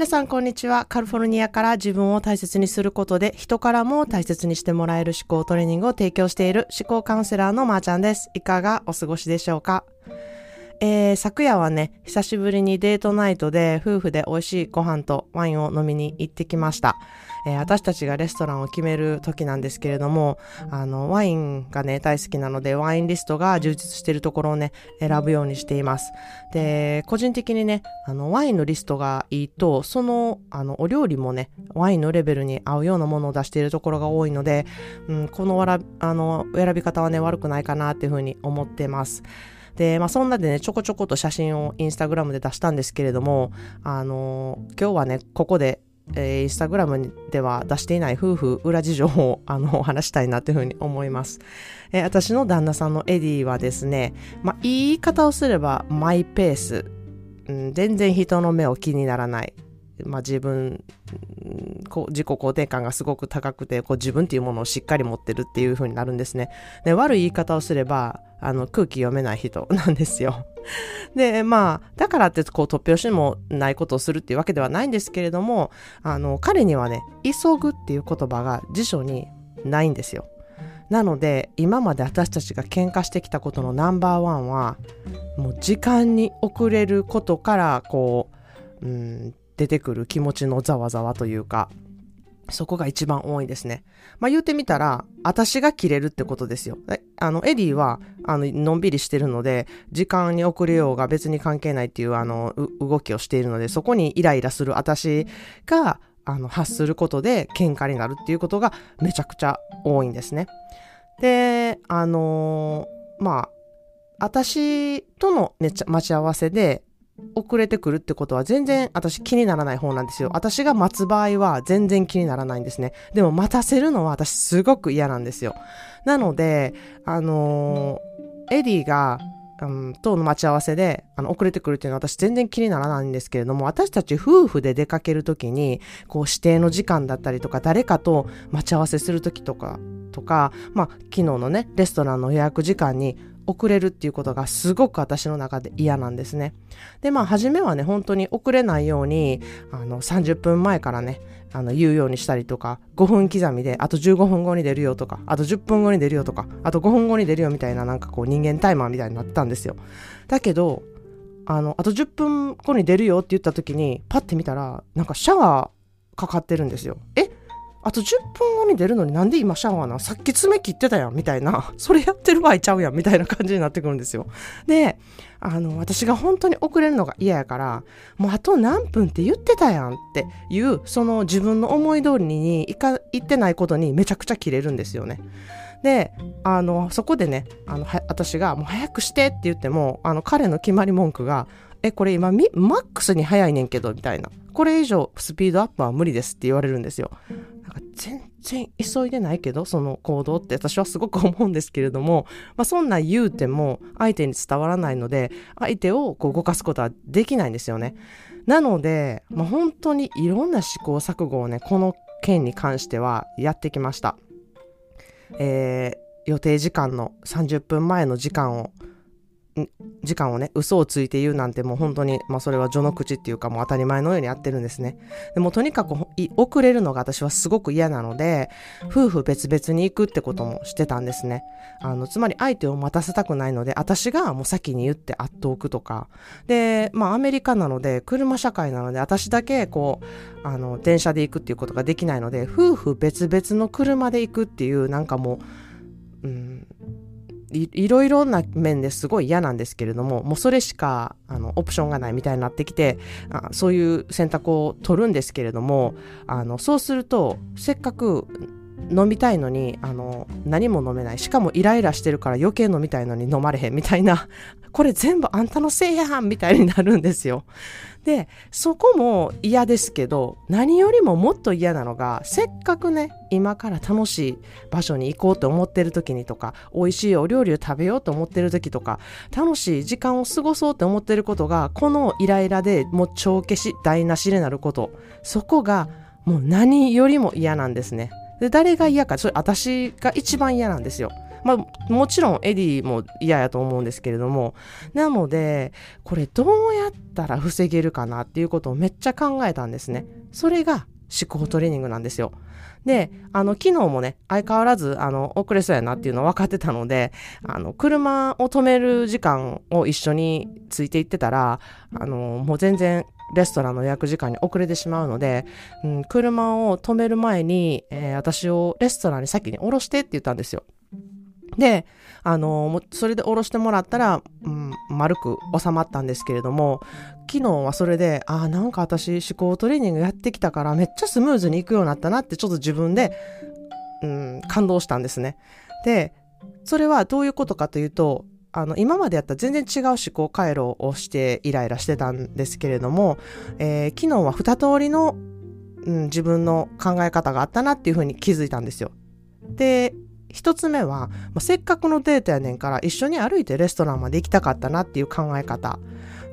皆さんこんにちは。カリフォルニアから自分を大切にすることで人からも大切にしてもらえる思考トレーニングを提供している思考カウンセラーのまーちゃんです。いかがお過ごしでしょうか？えー、昨夜はね、久しぶりにデートナイトで夫婦で美味しいご飯とワインを飲みに行ってきました。えー、私たちがレストランを決める時なんですけれども、あの、ワインがね、大好きなので、ワインリストが充実しているところをね、選ぶようにしています。で、個人的にね、あの、ワインのリストがいいと、その、あの、お料理もね、ワインのレベルに合うようなものを出しているところが多いので、うん、このわら、あの、選び方はね、悪くないかなっていうふうに思ってます。で、まあそんなでね、ちょこちょこと写真をインスタグラムで出したんですけれども、あのー、今日はね、ここで、えー、インスタグラムでは出していない夫婦裏事情を、あの、話したいなというふうに思います。えー、私の旦那さんのエディはですね、まあ言い方をすればマイペース。うん、全然人の目を気にならない。まあ、自分こ自己肯定感がすごく高くてこう自分っていうものをしっかり持ってるっていう風になるんですね。で悪い言い方をすればあの空気読めない人なんですよ。でまあだからってこう突拍子もないことをするっていうわけではないんですけれどもあの彼にはね急ぐっていう言葉が辞書にないんですよ。なので今まで私たちが喧嘩してきたことのナンバーワンはもう時間に遅れることからこう、うん、出てくる気持ちのざわざわというか、そこが一番多いですね。まあ言うてみたら、私が切れるってことですよ。あの、エディは、あの、のんびりしてるので、時間に遅れようが別に関係ないっていう、あの、動きをしているので、そこにイライラする私が、あの、発することで喧嘩になるっていうことがめちゃくちゃ多いんですね。で、あのー、まあ、私との、待ち合わせで、遅れてくるってことは全然私気にならない方なんですよ。私が待つ場合は全然気にならないんですね。でも待たせるのは私すごく嫌なんですよ。なので、あのー、エディが、うん、との待ち合わせで、あの、遅れてくるっていうのは私全然気にならないんですけれども、私たち夫婦で出かけるときに、こう指定の時間だったりとか、誰かと待ち合わせするときとか、とか、まあ、昨日のね、レストランの予約時間に遅れるっていうことがすごく私の中で嫌なんですね。で、まあ、初めはね、本当に遅れないように、あの、30分前からね、あの、言うようにしたりとか、5分刻みで、あと15分後に出るよとか、あと10分後に出るよとか、あと5分後に出るよみたいな、なんかこう、人間タイマーみたいになったんですよ。だけど、あの、あと10分後に出るよって言った時に、パッて見たら、なんかシャワーかかってるんですよ。え？あと10分後に出るのになんで今シャワーなさっき爪切ってたやんみたいな、それやってる場合ちゃうやんみたいな感じになってくるんですよ。で、あの、私が本当に遅れるのが嫌やから、もうあと何分って言ってたやんっていう、その自分の思い通りにいか、行ってないことにめちゃくちゃ切れるんですよね。で、あの、そこでね、あの、私がもう早くしてって言っても、あの、彼の決まり文句が、え、これ今マックスに速いねんけど、みたいな。これ以上スピードアップは無理ですって言われるんですよ。なんか全然急いでないけど、その行動って私はすごく思うんですけれども、まあそんな言うても相手に伝わらないので、相手をこう動かすことはできないんですよね。なので、まあ本当にいろんな試行錯誤をね、この件に関してはやってきました。えー、予定時間の30分前の時間を時間をね、嘘をついて言うなんてもう本当に、まあそれは序の口っていうかもう当たり前のようにやってるんですね。でもとにかく遅れるのが私はすごく嫌なので、夫婦別々に行くってこともしてたんですね。あの、つまり相手を待たせたくないので、私がもう先に言って会っておくとか。で、まあアメリカなので、車社会なので、私だけこう、あの、電車で行くっていうことができないので、夫婦別々の車で行くっていう、なんかもう、うん、いろいろな面ですごい嫌なんですけれども、もうそれしか、あの、オプションがないみたいになってきて、あそういう選択を取るんですけれども、あの、そうすると、せっかく飲みたいのに、あの、何も飲めない。しかもイライラしてるから余計飲みたいのに飲まれへんみたいな、これ全部あんたのせいやんみたいになるんですよ。で、そこも嫌ですけど、何よりももっと嫌なのが、せっかくね、今から楽しい場所に行こうと思ってる時にとか、美味しいお料理を食べようと思ってる時とか、楽しい時間を過ごそうと思ってることが、このイライラでもう帳消し、台無しになること、そこがもう何よりも嫌なんですね。で、誰が嫌か、それ私が一番嫌なんですよ。まあ、もちろんエディも嫌やと思うんですけれども、なので、これどうやったら防げるかなっていうことをめっちゃ考えたんですね。それが思考トレーニングなんですよ。で、あの、昨日もね、相変わらず、あの、遅れそうやなっていうの分かってたので、あの、車を止める時間を一緒についていってたら、あの、もう全然レストランの予約時間に遅れてしまうので、うん、車を止める前に、えー、私をレストランに先に降ろしてって言ったんですよ。で、あの、それで降ろしてもらったら、うん、丸く収まったんですけれども、昨日はそれで、ああ、なんか私思考トレーニングやってきたからめっちゃスムーズにいくようになったなってちょっと自分で、うん、感動したんですね。で、それはどういうことかというと、あの、今までやったら全然違う思考回路をしてイライラしてたんですけれども、えー、昨日は二通りの、うん、自分の考え方があったなっていうふうに気づいたんですよ。で、一つ目は、まあ、せっかくのデートやねんから一緒に歩いてレストランまで行きたかったなっていう考え方。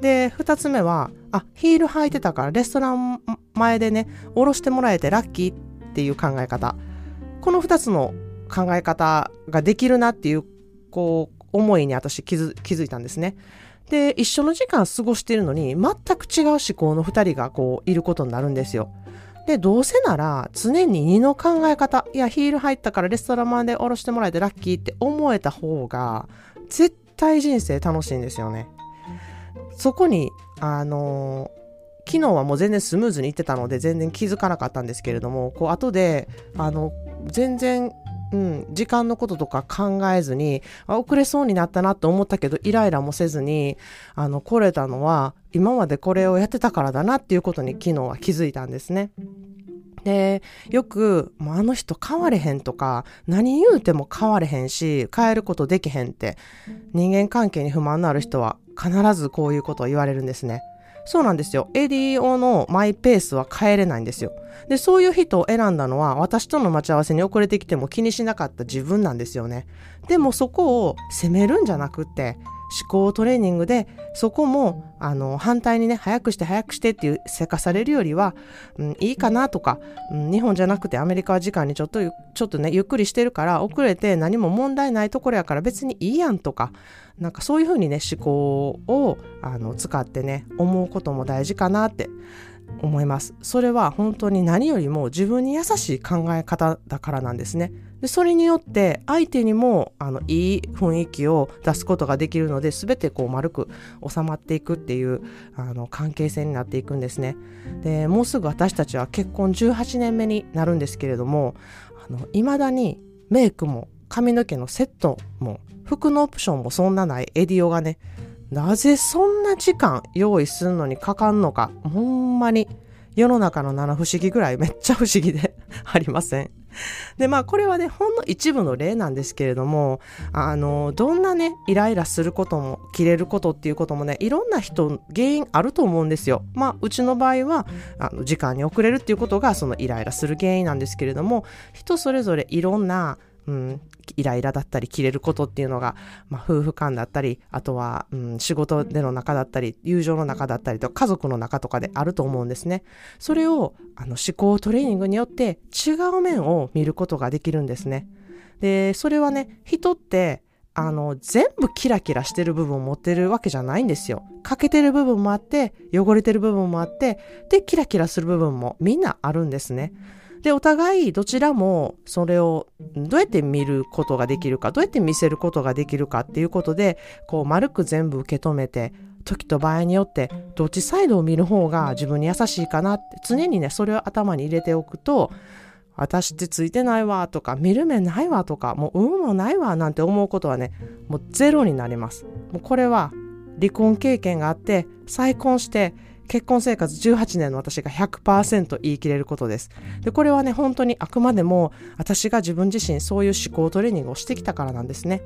で、二つ目は、あ、ヒール履いてたからレストラン前でね、降ろしてもらえてラッキーっていう考え方。この二つの考え方ができるなっていう、こう、思いに私気づ気づいたんですね。で、一緒の時間過ごしているのに、全く違う思考の二人がこう、いることになるんですよ。で、どうせなら、常に二の考え方、いや、ヒール入ったからレストランまで降ろしてもらえてラッキーって思えた方が、絶対人生楽しいんですよね。そこに、あのー、昨日はもう全然スムーズにいってたので全然気づかなかったんですけれども、こう後で、あの、全然うん、時間のこととか考えずに、あ遅れそうになったなと思ったけど、イライラもせずに、あの、来れたのは、今までこれをやってたからだなっていうことに昨日は気づいたんですね。で、よく、もうあの人変われへんとか、何言うても変われへんし、変えることできへんって、人間関係に不満のある人は必ずこういうことを言われるんですね。そうなんですよ。ADO のマイペースは変えれないんですよ。で、そういう人を選んだのは、私との待ち合わせに遅れてきても気にしなかった自分なんですよね。でもそこを責めるんじゃなくって、思考トレーニングで、そこも、あの、反対にね、早くして早くしてっていう、せかされるよりは、うん、いいかなとか、うん、日本じゃなくてアメリカは時間にちょっと、ちょっとね、ゆっくりしてるから、遅れて何も問題ないところやから別にいいやんとか、なんかそういうふうにね、思考を、あの、使ってね、思うことも大事かなって。思います。それは本当に何よりも自分に優しい考え方だからなんですね。でそれによって相手にもあのいい雰囲気を出すことができるので全てこう丸く収まっていくっていうあの関係性になっていくんですね。でもうすぐ私たちは結婚18年目になるんですけれどもいまだにメイクも髪の毛のセットも服のオプションもそんなないエディオがねなぜそんな時間用意するのにかかんのかほんまに世の中の七不思議ぐらいめっちゃ不思議で ありません。で、まあ、これはね、ほんの一部の例なんですけれども、あの、どんなね、イライラすることも、切れることっていうこともね、いろんな人、原因あると思うんですよ。まあ、うちの場合は、あの、時間に遅れるっていうことが、そのイライラする原因なんですけれども、人それぞれいろんな、うん、イライラだったり、切れることっていうのが、まあ、夫婦間だったり、あとは、うん、仕事での中だったり、友情の中だったりと、家族の中とかであると思うんですね。それを、あの、思考トレーニングによって違う面を見ることができるんですね。で、それはね、人って、あの、全部キラキラしてる部分を持ってるわけじゃないんですよ。欠けてる部分もあって、汚れてる部分もあって、で、キラキラする部分もみんなあるんですね。で、お互いどちらもそれをどうやって見ることができるか、どうやって見せることができるかっていうことで、こう丸く全部受け止めて、時と場合によってどっちサイドを見る方が自分に優しいかなって常にね、それを頭に入れておくと、私ってついてないわとか、見る目ないわとか、もう運もないわなんて思うことはね、もうゼロになります。もうこれは離婚経験があって、再婚して、結婚生活18年の私が100%言い切れることです。で、これはね、本当にあくまでも私が自分自身そういう思考トレーニングをしてきたからなんですね。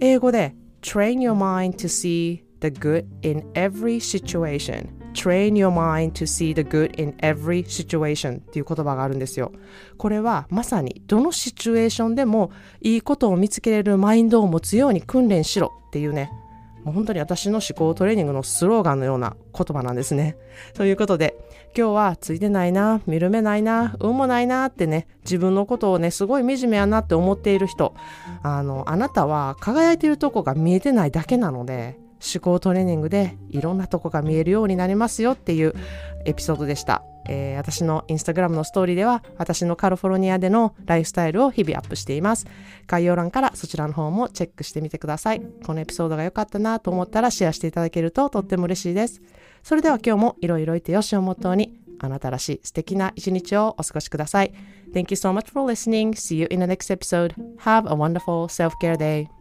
英語で train your mind to see the good in every situation train your mind to see the good in every situation っていう言葉があるんですよ。これはまさにどのシチュエーションでもいいことを見つけれるマインドを持つように訓練しろっていうね、もう本当に私の思考トレーニングのスローガンのような言葉なんですね。ということで、今日はついてないな、見る目ないな、運もないなってね、自分のことをね、すごい惨めやなって思っている人、あの、あなたは輝いているとこが見えてないだけなので、思考トレーニングでいろんなとこが見えるようになりますよっていうエピソードでした。えー、私のインスタグラムのストーリーでは私のカリフォルニアでのライフスタイルを日々アップしています。概要欄からそちらの方もチェックしてみてください。このエピソードが良かったなと思ったらシェアしていただけるととっても嬉しいです。それでは今日もいろいろいてよしをモットーにあなたらしい素敵な一日をお過ごしください。Thank you so much for listening. See you in the next episode. Have a wonderful self-care day.